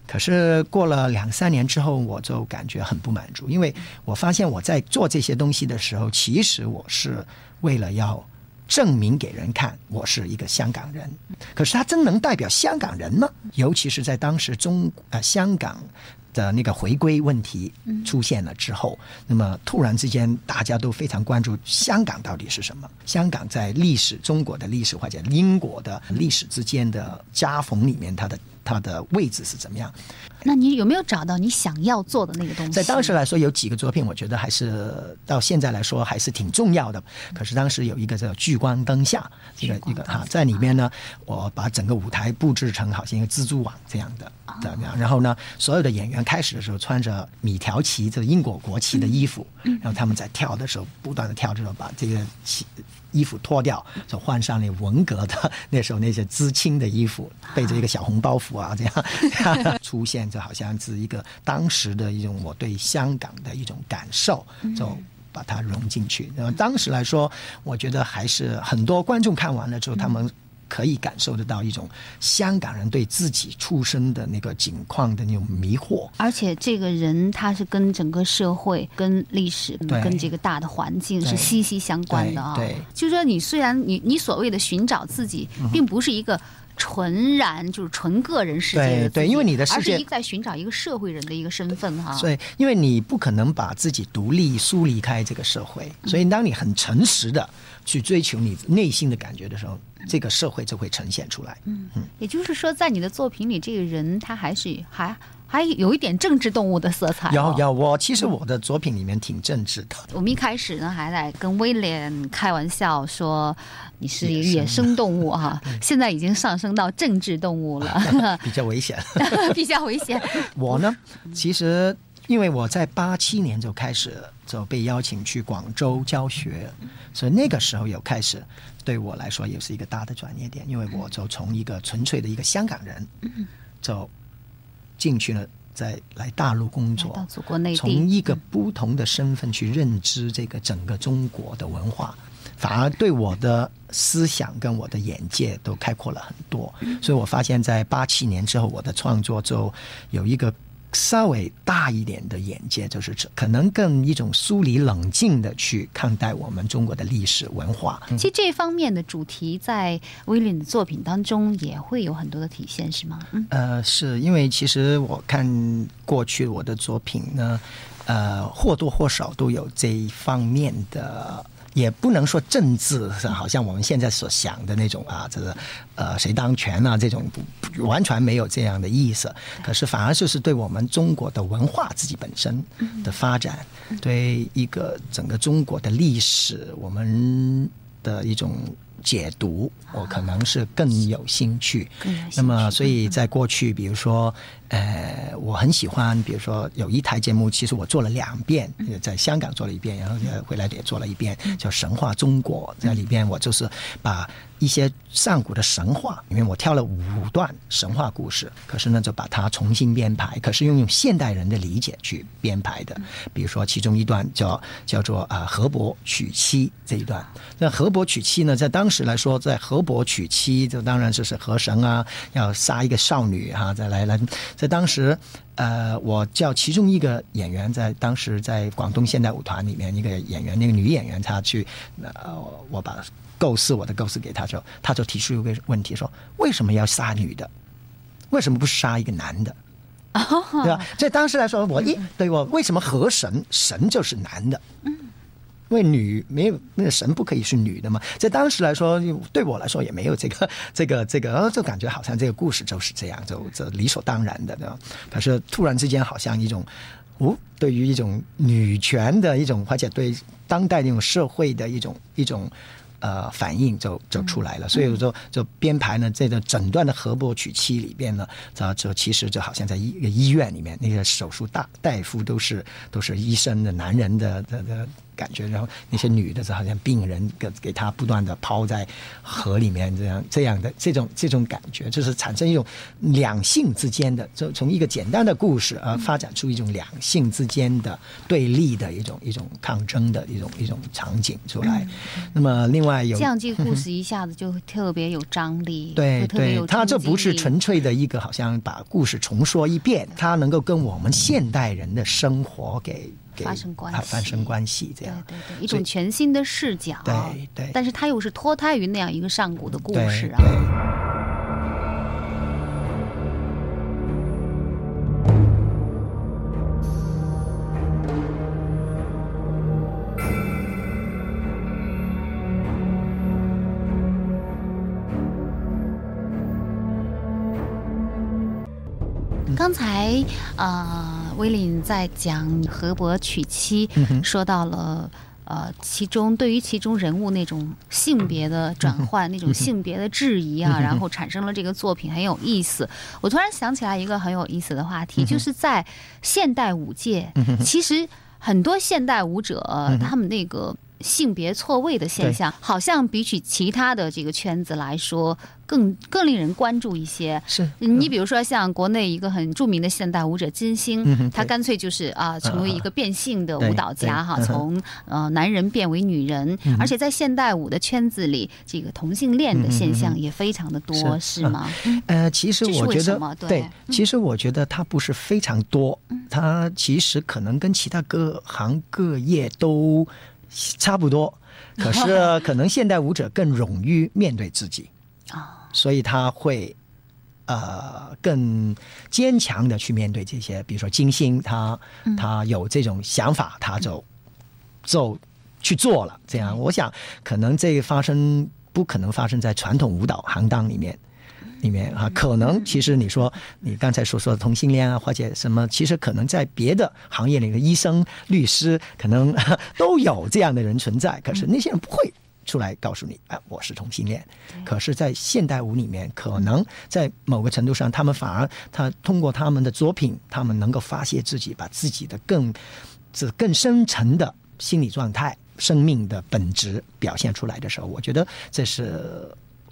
可是过了两三年之后，我就感觉很不满足，因为我发现我在做这些东西的时候，其实我是为了要证明给人看我是一个香港人。可是他真能代表香港人吗？尤其是在当时中呃香港的那个回归问题出现了之后，那么突然之间大家都非常关注香港到底是什么？香港在历史中国的历史或者英国的历史之间的夹缝里面，它的它的位置是怎么样？那你有没有找到你想要做的那个东西？在当时来说，有几个作品，我觉得还是到现在来说还是挺重要的。可是当时有一个叫《聚光灯下》，这个一个哈，在里面呢，我把整个舞台布置成好像一个蜘蛛网这样的，这样。然后呢，所有的演员开始的时候穿着米条旗，这英国国旗的衣服，然后他们在跳的时候不断的跳，之后把这个旗。衣服脱掉，就换上那文革的那时候那些知青的衣服，背着一个小红包袱啊，这样 出现，就好像是一个当时的一种我对香港的一种感受，就把它融进去。然后当时来说，我觉得还是很多观众看完了之后，他们。可以感受得到一种香港人对自己出身的那个境况的那种迷惑，而且这个人他是跟整个社会、跟历史、跟这个大的环境是息息相关的啊。对对就是说你虽然你你所谓的寻找自己，并不是一个。纯然就是纯个人世界对对因为你的世界而是一个在寻找一个社会人的一个身份哈。所以，因为你不可能把自己独立疏离开这个社会，所以当你很诚实的去追求你内心的感觉的时候，这个社会就会呈现出来。嗯嗯，也就是说，在你的作品里，这个人他还是还还有一点政治动物的色彩、哦。有有，我其实我的作品里面挺政治的。我们一开始呢，还在跟威廉开玩笑说你是一个野生动物哈、现在已经上升到政治动物了，比较危险。比较危险。我呢，其实因为我在八七年就开始就被邀请去广州教学，所以那个时候有开始对我来说也是一个大的转捩点，因为我就从一个纯粹的一个香港人，就进去了。在来大陆工作到，祖国内从，一个不同的身份去认知这个整个中国的文化，反而对我的思想跟我的眼界都开阔了很多。所以我发现，在八七年之后，我的创作就有一个稍微大一点的眼界，就是可能更一种疏离冷静的去看待我们中国的历史文化。其实这方面的主题在威廉的作品当中也会有很多的体现，是吗？嗯，呃，是因为其实我看过去我的作品呢，呃，或多或少都有这一方面的。也不能说政治，好像我们现在所想的那种啊，这个呃谁当权啊这种，不完全没有这样的意思。可是反而就是对我们中国的文化自己本身的发展，对一个整个中国的历史，我们的一种解读，我可能是更有兴趣。那么，所以在过去，比如说，呃，我很喜欢，比如说有一台节目，其实我做了两遍，在香港做了一遍，然后呃回来也做了一遍，叫《神话中国》。在里边，我就是把一些上古的神话因为，我挑了五段神话故事，可是呢，就把它重新编排，可是用用现代人的理解去编排的。比如说，其中一段叫叫做啊河伯娶妻这一段。那河伯娶妻呢，在当时来说，在河伯娶妻，就当然就是河神啊，要杀一个少女哈、再来来，在当时。呃，我叫其中一个演员，在当时在广东现代舞团里面，一个演员，那个女演员，她去，呃，我把构思我的构思给他之后，他就提出一个问题说，为什么要杀女的？为什么不杀一个男的？对吧？在当时来说，我一对我为什么河神神就是男的？因为女没有那个神不可以是女的嘛，在当时来说，对我来说也没有这个这个 这个，呃就感觉好像这个故事就是这样，就这理所当然的，对吧？可是突然之间，好像一种，哦，对于一种女权的一种，而且对当代那种社会的一种一种。呃，反应就就出来了，所以我就就编排呢，这个诊断的河伯娶妻里边呢，这这其实就好像在医医院里面，那个手术大大夫都是都是医生的男人的的的感觉，然后那些女的就好像病人给给他不断的抛在河里面，这样这样的这种这种感觉，就是产生一种两性之间的，就从一个简单的故事而发展出一种两性之间的对立的一种一种抗争的一种一种场景出来。那么另外有这样这个故事一下子就特别有张力，对，对它这不是纯粹的一个好像把故事重说一遍，它能够跟我们现代人的生活给给发生关系。啊发生关系，这对样。对对，一种全新的视角，对对。但是它又是脱胎于那样一个上古的故事啊。对。刚才呃，威廉在讲河伯娶妻，嗯说到了。呃，其中对于其中人物那种性别的转换、那种性别的质疑啊，然后产生了这个作品很有意思。我突然想起来一个很有意思的话题，就是在现代舞界，其实很多现代舞者他们那个性别错位的现象，好像比起其他的这个圈子来说。更更令人关注一些。是你比如说，像国内一个很著名的现代舞者金星，嗯他干脆就是啊，成为一个变性的舞蹈家哈，从呃男人变为女人，而且在现代舞的圈子里，这个同性恋的现象也非常的多，嗯是是吗？呃，其实我觉得对其实我觉得它不是非常多，它其实可能跟其他各行各业都差不多，可是 可能现代舞者更勇于面对自己。啊，所以他会。呃，更坚强的去面对这些，比如说金星，他他有这种想法，他就就去做了。这样，我想可能这个发生不可能发生在传统舞蹈行当里面。里面啊，可能其实你说你刚才所说的同性恋啊，或者什么，其实可能在别的行业里的医生、律师，可能 都有这样的人存在。可是那些人不会出来告诉你，啊，我是同性恋。可是，在现代舞里面，可能在某个程度上，他们反而他通过他们的作品，他们能够发泄自己，把自己的更这更深层的心理状态、生命的本质表现出来的时候，我觉得这是。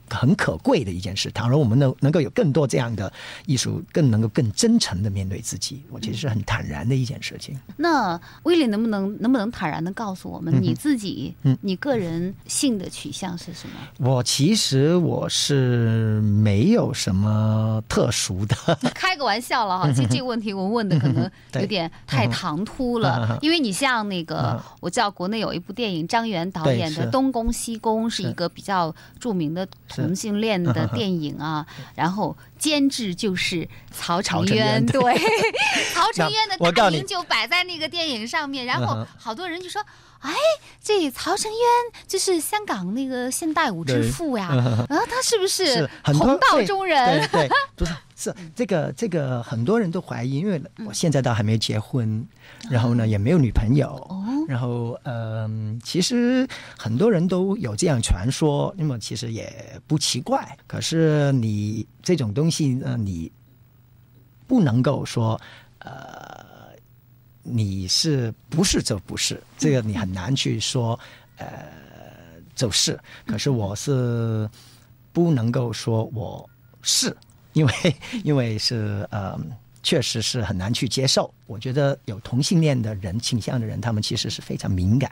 很可贵的一件事。倘若我们能能够有更多这样的艺术，更能够更真诚的面对自己，我觉得是很坦然的一件事情。那威廉能不能能不能坦然的告诉我们，你自己、嗯你个人性的取向是什么？我其实我是没有什么特殊的，开个玩笑了哈，其实这个问题我问的可能有点太唐突嗯了，因为你像那个嗯，我知道国内有一部电影，张元导演的《东宫西宫》是是。一个比较著名的同性恋的电影啊，然后监制就是曹曹承渊，对，曹承渊的大名就摆在那个电影上面，然后好多人就说。哎，这曹承渊就是香港那个现代舞之父呀，然后他是不是是很多红道中人？对对，不是是 这个这个很多人都怀疑，因为我现在倒还没结婚，然后呢也没有女朋友，哦然后嗯、其实很多人都有这样传说，那么其实也不奇怪。可是你这种东西呢，你不能够说呃。你是不是就不是？这个你很难去说，呃，就是。可是我是不能够说我是，因为因为是呃，确实是很难去接受。我觉得有同性恋的人倾向的人，他们其实是非常敏感。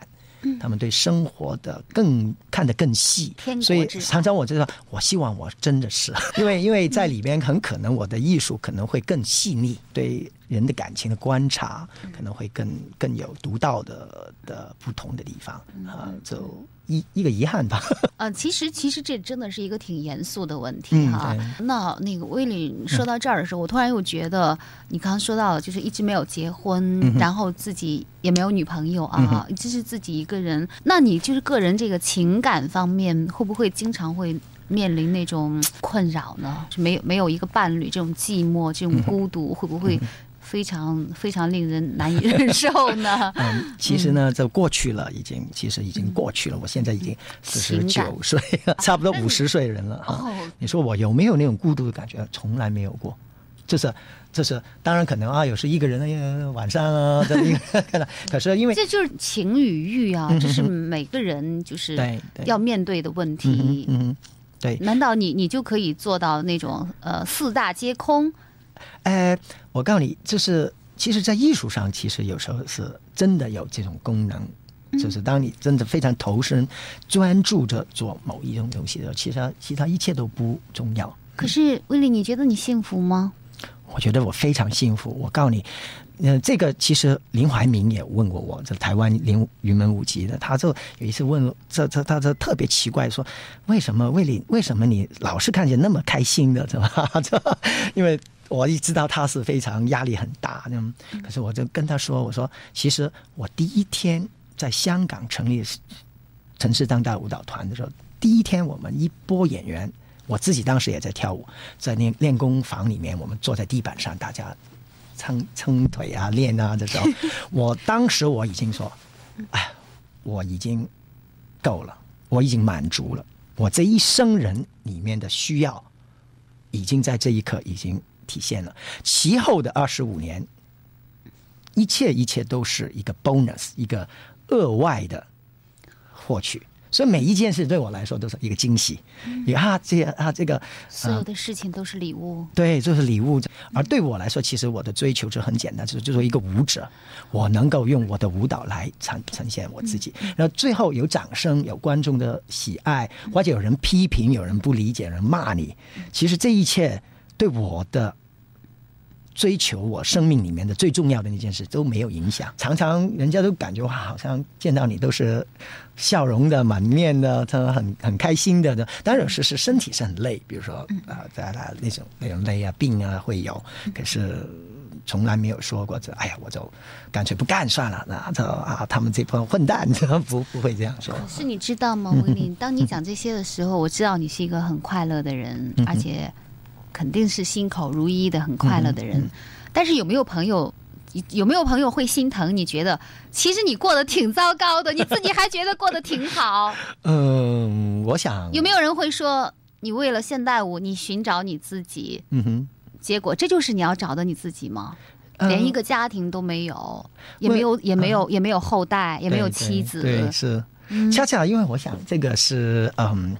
他们对生活的更看得更细所以常常我就说，我希望我真的是，因为因为在里边很可能我的艺术可能会更细腻，对人的感情的观察可能会更更有独到的的不同的地方啊，就一一个遗憾吧。呃，其实其实这真的是一个挺严肃的问题嗯哈。那那个威廉说到这儿的时候，我突然又觉得，你刚刚说到就是一直没有结婚，嗯然后自己也没有女朋友嗯啊，一直是自己一个人。那你就是个人这个情感方面，会不会经常会？面临那种困扰呢？是没有没有一个伴侣，这种寂寞、这嗯种孤独，会不会非常非常令人难以忍受呢？嗯，其实呢，这过去了，已经其实已经过去了。我现在已经四十九岁，差不多五十岁人了哈。哦，你说我有没有那种孤独的感觉？从来没有过，就是就是，当然可能啊，有时一个人哎晚上啊，这一个人，可是因为这就是情与欲啊，嗯这是每个人就是要面对的问嗯题哼。嗯，对，难道你你就可以做到那种呃四大皆空？呃，我告诉你，就是其实，在艺术上，其实有时候是真的有这种功能。就是当你真的非常投身、专注着做某一种东西的时候，其实其他一切都不重要。可是威利，你觉得你幸福吗？我觉得我非常幸福。我告诉你，呃，这个其实林怀民也问过我，这台湾林云门舞集的，他就有一次问这这他这特别奇怪，说为什么魏丽为什么你老是看起来那么开心的，是吧？这因为我一知道他是非常压力很大，嗯，可是我就跟他说，我说其实我第一天在香港成立城市当代舞蹈团的时候，第一天我们一波演员。我自己当时也在跳舞，在练练功房里面，我们坐在地板上，大家撑撑 腿啊、练啊的时候，我当时我已经说，哎，我已经够了，我已经满足了，我这一生人里面的需要，已经在这一刻已经体现了。其后的二十五年，一切一切都是一个 bonus，一个额外的获取。所以每一件事对我来说都是一个惊喜。你、啊，这啊这个所有的事情都是礼物。对，就是礼物。而对我来说，其实我的追求就很简单，就是就是一个舞者，我能够用我的舞蹈来呈呈现我自己。然后最后有掌声，有观众的喜爱，或者有人批评，有人不理解，有人骂你。其实这一切对我的追求，我生命里面的最重要的那件事都没有影响。常常人家都感觉哇，好像见到你都是笑容的、满面的，他很很开心的。当然有时是身体是很累，比如说啊，在那那种那种累啊、病啊会有，可是。从来没有说过这，哎呀，我就干脆不干算了。那这啊，他们这帮混蛋，不不会这样说。是你知道吗，威林？当你讲这些的时候，我知道你是一个很快乐的人，而且肯定是心口如一的很快乐的人。但是有没有朋友，有没有朋友会心疼？你觉得其实你过得挺糟糕的，你自己还觉得过得挺好？嗯，我想有没有人会说，你为了现代舞，你寻找你自己？嗯哼。结果这就是你要找的你自己吗？连一个家庭都没有，也没有，也没有，也没有后代，也没有妻子。对，是。恰恰因为我想，这个是嗯，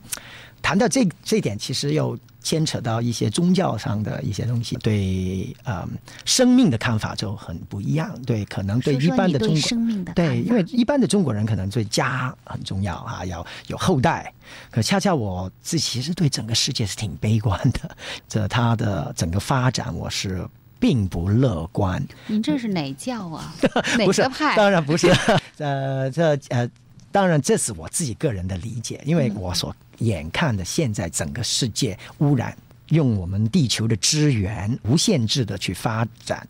谈到这这点，其实又牵扯到一些宗教上的一些东西，对嗯生命的看法就很不一样。对，可能对一般的中国生命的对，因为一般的中国人可能对家很重要啊，要有后代。可恰恰我自己其实对整个世界是挺悲观的，这它的整个发展我是并不乐观。您这是哪教啊？哪个派？当然不是。呃，这呃，当然这是我自己个人的理解，因为我所眼看着现在整个世界污染，用我们地球的资源无限制的去发展。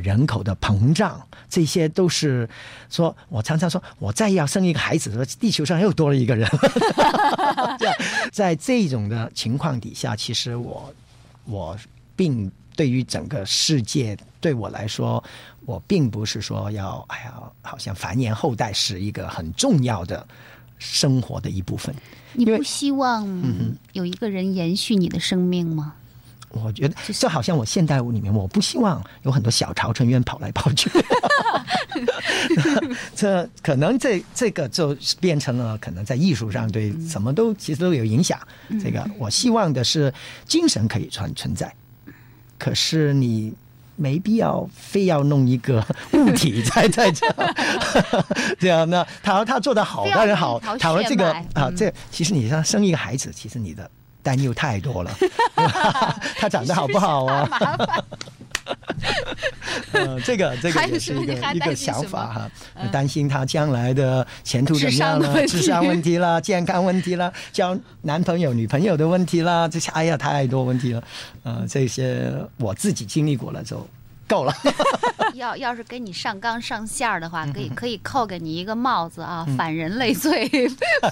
人口的膨胀，这些都是说，我常常说，我再要生一个孩子，地球上又多了一个人。在这种的情况底下，其实我我并对于整个世界，对我来说，我并不是说要哎呀，好像繁衍后代是一个很重要的生活的一部分。你不希望有一个人延续你的生命吗？我觉得就好像我现代舞里面，我不希望有很多小潮成员跑来跑去。这可能这这个就变成了可能在艺术上对什么都其实都有影响。这个我希望的是精神可以存存在，可是你没必要非要弄一个物体在 在这这样 那？他他做的好当然好，倘若这个啊，这其实你像生一个孩子，其实你的。担忧太多了，他长得好不好啊？呃，这个这个也是一个一个想法哈，担心他将来的前途怎么样了？智商问题啦，健康问题啦，交男朋友女朋友的问题啦，这些哎呀太多问题了，呃，这些我自己经历过了就。够了，要要是给你上纲上线儿的话，可以可以扣给你一个帽子啊，反人类罪，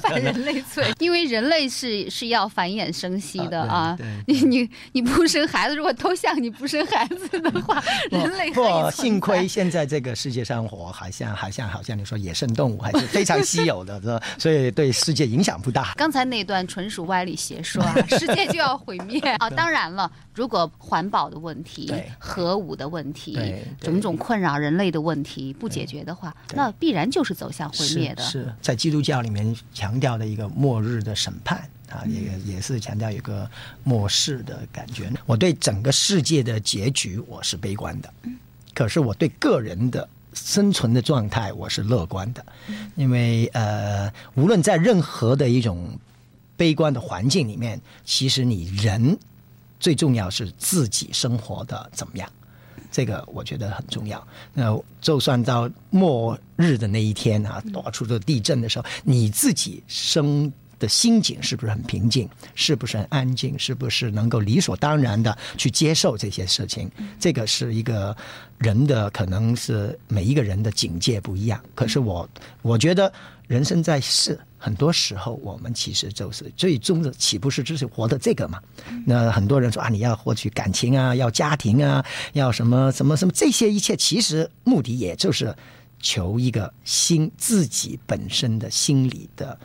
反人类罪，因为人类是是要繁衍生息的啊。你你你不生孩子，如果都像你不生孩子的话，人类不幸亏现在这个世界上，我好像好像好像你说野生动物还是非常稀有的，是吧？所以对世界影响不大。刚才那段纯属歪理邪说啊，世界就要毁灭 啊！当然了，如果环保的问题、核武的问题。题种种困扰人类的问题不解决的话，那必然就是走向毁灭的。是在基督教里面强调的一个末日的审判啊，也也是强调一个末世的感觉。我对整个世界的结局我是悲观的，可是我对个人的生存的状态我是乐观的，因为呃，无论在任何的一种悲观的环境里面，其实你人最重要是自己生活的怎么样。这个我觉得很重要。那就算到末日的那一天啊，到处都地震的时候，你自己生的心境是不是很平静？是不是很安静？是不是能够理所当然的去接受这些事情？这个是一个人的，可能是每一个人的境界不一样。可是我我觉得人生在世。很多时候，我们其实就是最终的，岂不是就是活的这个嘛？那很多人说啊，你要获取感情啊，要家庭啊，要什么什么什么，这些一切其实目的也就是求一个心自己本身的心理的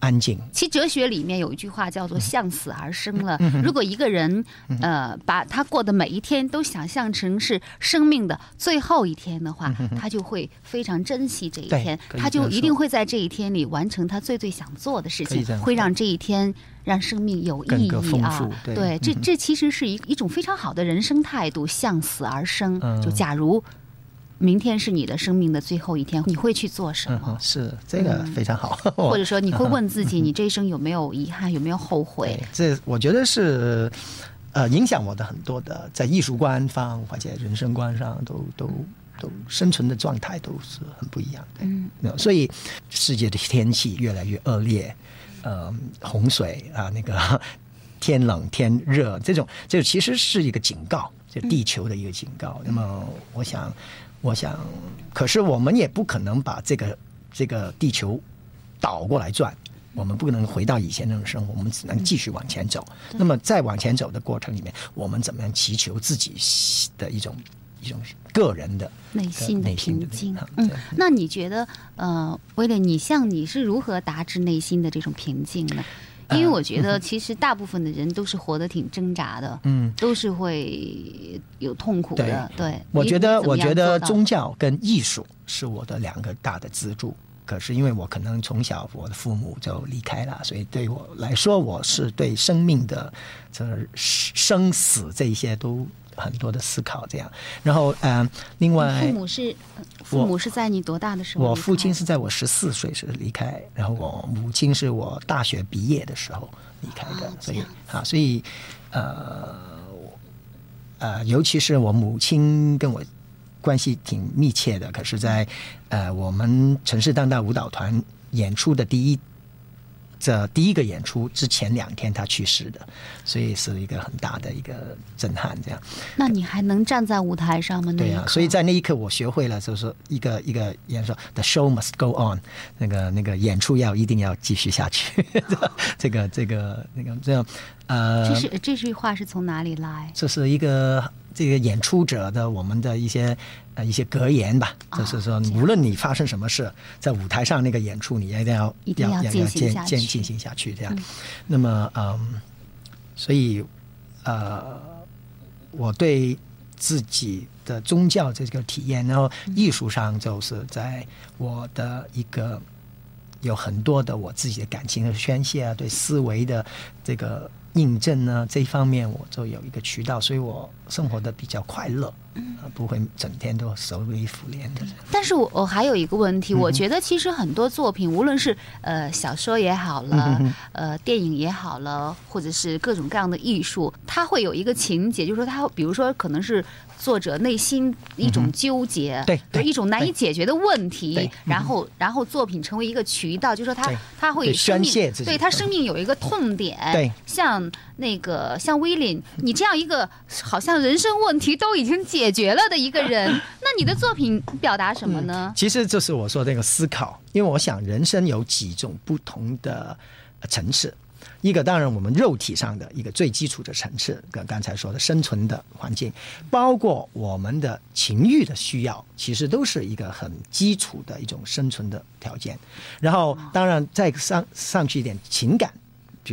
安静。其实哲学里面有一句话叫做“向死而生”了。嗯如果一个人呃把他过的每一天都想象成是生命的最后一天的话，他就会非常珍惜这一天，他就一定会在这一天里完成他最最想做的事情会让这一天让生命有意义啊。对。对，这这其实是一一种非常好的人生态度，向死而生。嗯。就假如明天是你的生命的最后一天，你会去做什么嗯，？是这个非常好。或者说你会问自己，你这一生有没有遗憾，有没有后悔？，这我觉得是呃影响我的很多的，在艺术观方或者人生观上都都都生存的状态都是很不一样的。嗯，所以世界的天气越来越恶劣，呃，洪水啊，那个天冷天热，这种这其实是一个警告，就地球的一个警告。那么我想，我想，可是我们也不可能把这个这个地球倒过来转。我们不能回到以前那种生活，我们只能继续往前走。那么在往前走的过程里面，我们怎么样祈求自己的一种一种个人的内心的内心的平静。嗯，那你觉得，呃，威廉，你像你是如何达至内心的这种平静呢？因为我觉得，其实大部分的人都是活得挺挣扎的，嗯，都是会有痛苦的。对，你我觉得，我觉得宗教跟艺术是我的两个大的支柱。可是因为我可能从小我的父母就离开了，所以对我来说，我是对生命的这生死这一些都很多的思考。这样，然后嗯、呃另外父母是呃父母是在你多大的时候？我父亲是在我十四岁时离开，然后我母亲是我大学毕业的时候离开的，哦所以啊，所以呃呃，尤其是我母亲跟我关系挺密切的，可是在，呃我们城市当代舞蹈团演出的第一。这第一个演出之前两天，他去世的，所以是一个很大的一个震撼。这样，那你还能站在舞台上吗？对啊，所以在那一刻我学会了，就是一个一个演说，the show must go on，那个那个演出要一定要继续下去。这个这个那个这样，呃，这是这句话是从哪里来？这是一个这个演出者的我们的一些呃一些格言吧，哦就是说无论你发生什么事，在舞台上那个演出，你一定要一定要要进行下去。进进进行下去这样。嗯。那么嗯，所以呃，我对自己的宗教这个体验，然后艺术上就是在我的一个有很多的我自己的感情的宣泄啊，对思维的这个印证呢，这一方面我就有一个渠道，所以我生活的比较快乐，啊不会整天都愁眉苦脸的。但是我我还有一个问嗯题，我觉得其实很多作品，无论是呃小说也好嗯了，呃电影也好了，或者是各种各样的艺术，它会有一个情节，就是说它比如说可能是作者内心一种纠结，对对一种难以解决的问题对，然后然后作品成为一个渠道，就是说它对它会对生命宣泄自己对他生命有一个痛点，对。像那个像威廉，你这样一个好像人生问题都已经解决了的一个人，那你的作品表达什么呢？其实就是我说的那个思考，因为我想人生有几种不同的层次。一个当然我们肉体上的一个最基础的层次，跟刚才说的生存的环境，包括我们的情欲的需要，其实都是一个很基础的一种生存的条件。然后当然再上上去一点情感，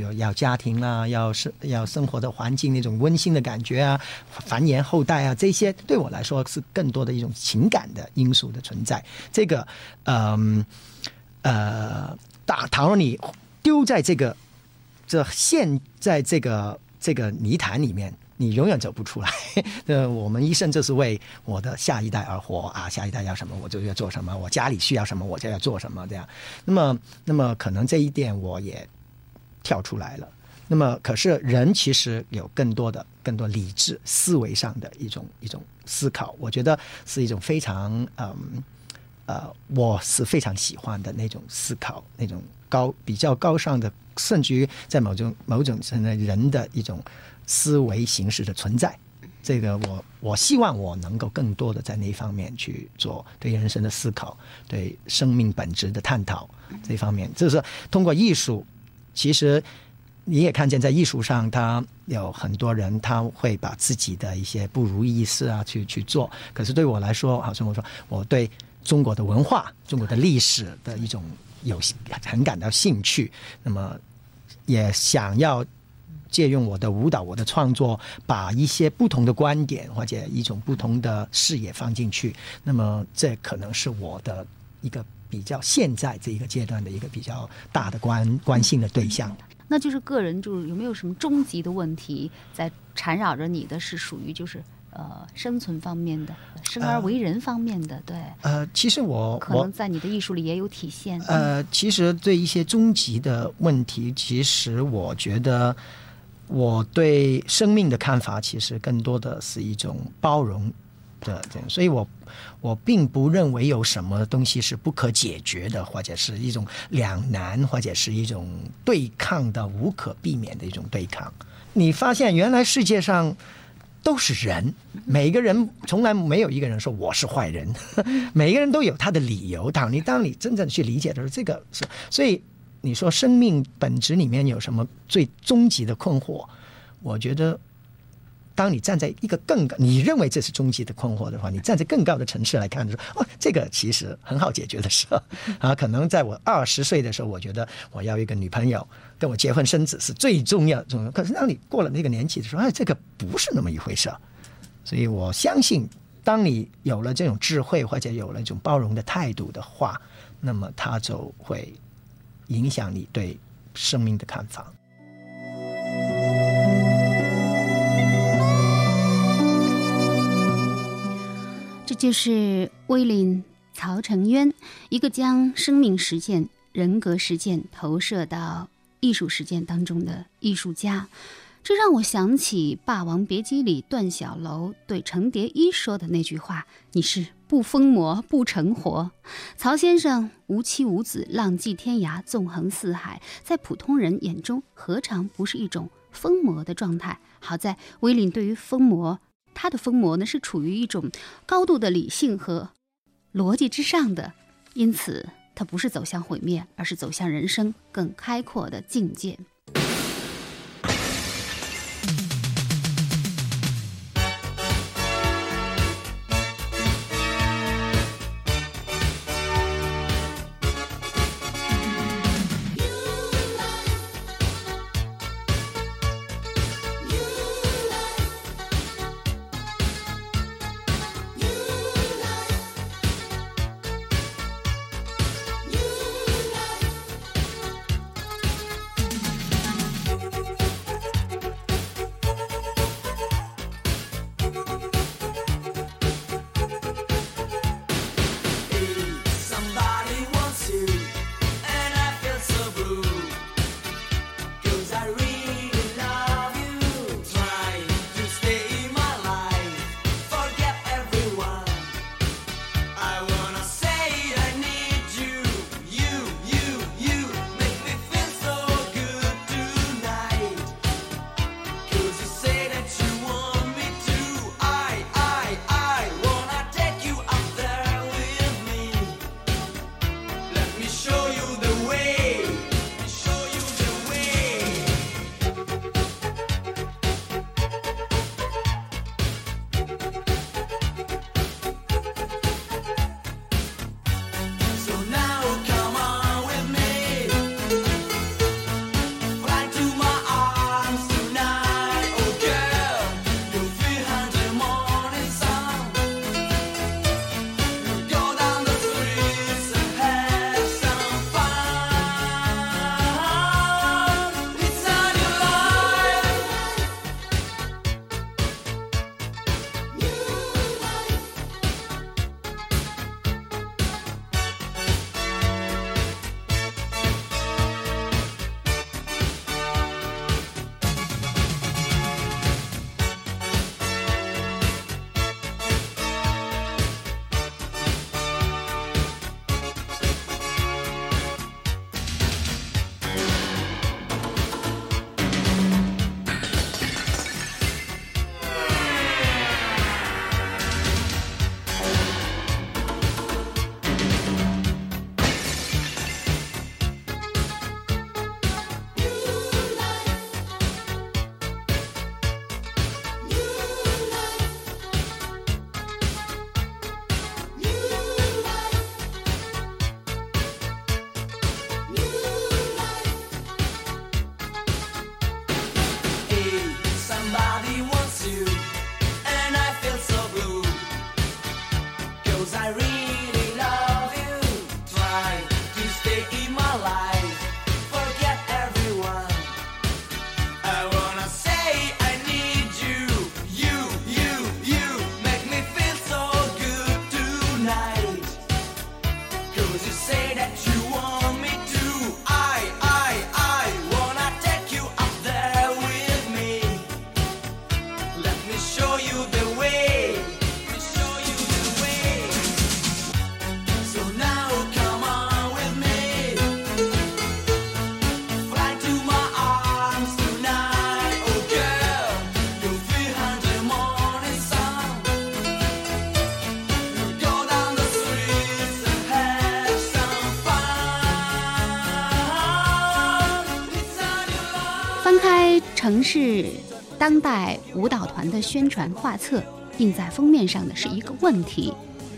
就要家庭啦，要生要生活的环境那种温馨的感觉啊，繁衍后代啊，这些对我来说是更多的一种情感的因素的存在。这个，嗯呃，大倘若你丢在这个这陷在这个这个泥潭里面。你永远走不出来。呃，我们一生就是为我的下一代而活啊，下一代要什么我就要做什么，我家里需要什么我就要做什么，这样。那么，那么可能这一点我也跳出来了。那么，可是人其实有更多的、更多理智思维上的一种一种思考，我觉得是一种非常嗯呃，我是非常喜欢的那种思考，那种高比较高尚的，甚至于在某种某种程度人的一种思维形式的存在。这个我我希望我能够更多的在那一方面去做对人生的思考，对生命本质的探讨这方面，就是通过艺术，其实你也看见在艺术上，他有很多人他会把自己的一些不如意事啊去去做，可是对我来说，好像我说我对中国的文化、中国的历史的一种有很感到兴趣，那么也想要借用我的舞蹈、我的创作，把一些不同的观点或者一种不同的视野放进去。那么这可能是我的一个比较现在这一个阶段的一个比较大的关关心的对象。那就是个人，就是有没有什么终极的问题在缠绕着你的？是属于就是呃生存方面的、生而为人方面的，对。呃，其实我可能在你的艺术里也有体现。呃，其实对一些终极的问题，其实我觉得我对生命的看法，其实更多的是一种包容的，所以我。我并不认为有什么东西是不可解决的，或者是一种两难，或者是一种对抗的无可避免的一种对抗。你发现原来世界上都是人，每个人从来没有一个人说我是坏人，每个人都有他的理由。当你当你真正去理解的时候，这个是所以你说生命本质里面有什么最终极的困惑？我觉得。当你站在一个更高，你认为这是终极的困惑的话，你站在更高的层次来看，说哦，这个其实很好解决的事啊。可能在我二十岁的时候，我觉得我要一个女朋友跟我结婚生子是最重要重要。可是当你过了那个年纪的时候，哎，这个不是那么一回事。所以我相信，当你有了这种智慧或者有了一种包容的态度的话，那么它就会影响你对生命的看法。就是威廉·曹承渊，一个将生命实践、人格实践投射到艺术实践当中的艺术家。这让我想起《霸王别姬》里段小楼对程蝶衣说的那句话：“你是不疯魔不成活。”曹先生无妻无子，浪迹天涯，纵横四海，在普通人眼中，何尝不是一种疯魔的状态？好在威廉对于疯魔。他的疯魔呢，是处于一种高度的理性和逻辑之上的，因此他不是走向毁灭，而是走向人生更开阔的境界。当代舞蹈团的宣传画册，印在封面上的是一个问题：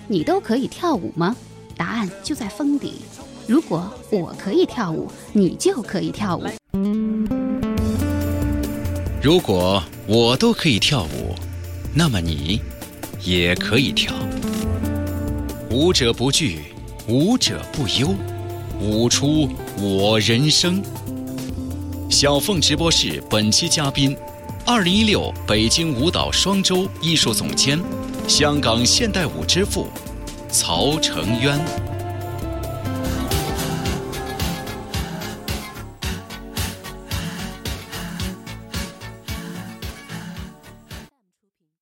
你都可以跳舞吗？答案就在封底。如果我可以跳舞，你就可以跳舞。如果我都可以跳舞，那么你也可以跳。舞者不惧，舞者不忧，舞出我人生。小凤直播室本期嘉宾，二零一六北京舞蹈双周艺术总监，香港现代舞之父曹承渊。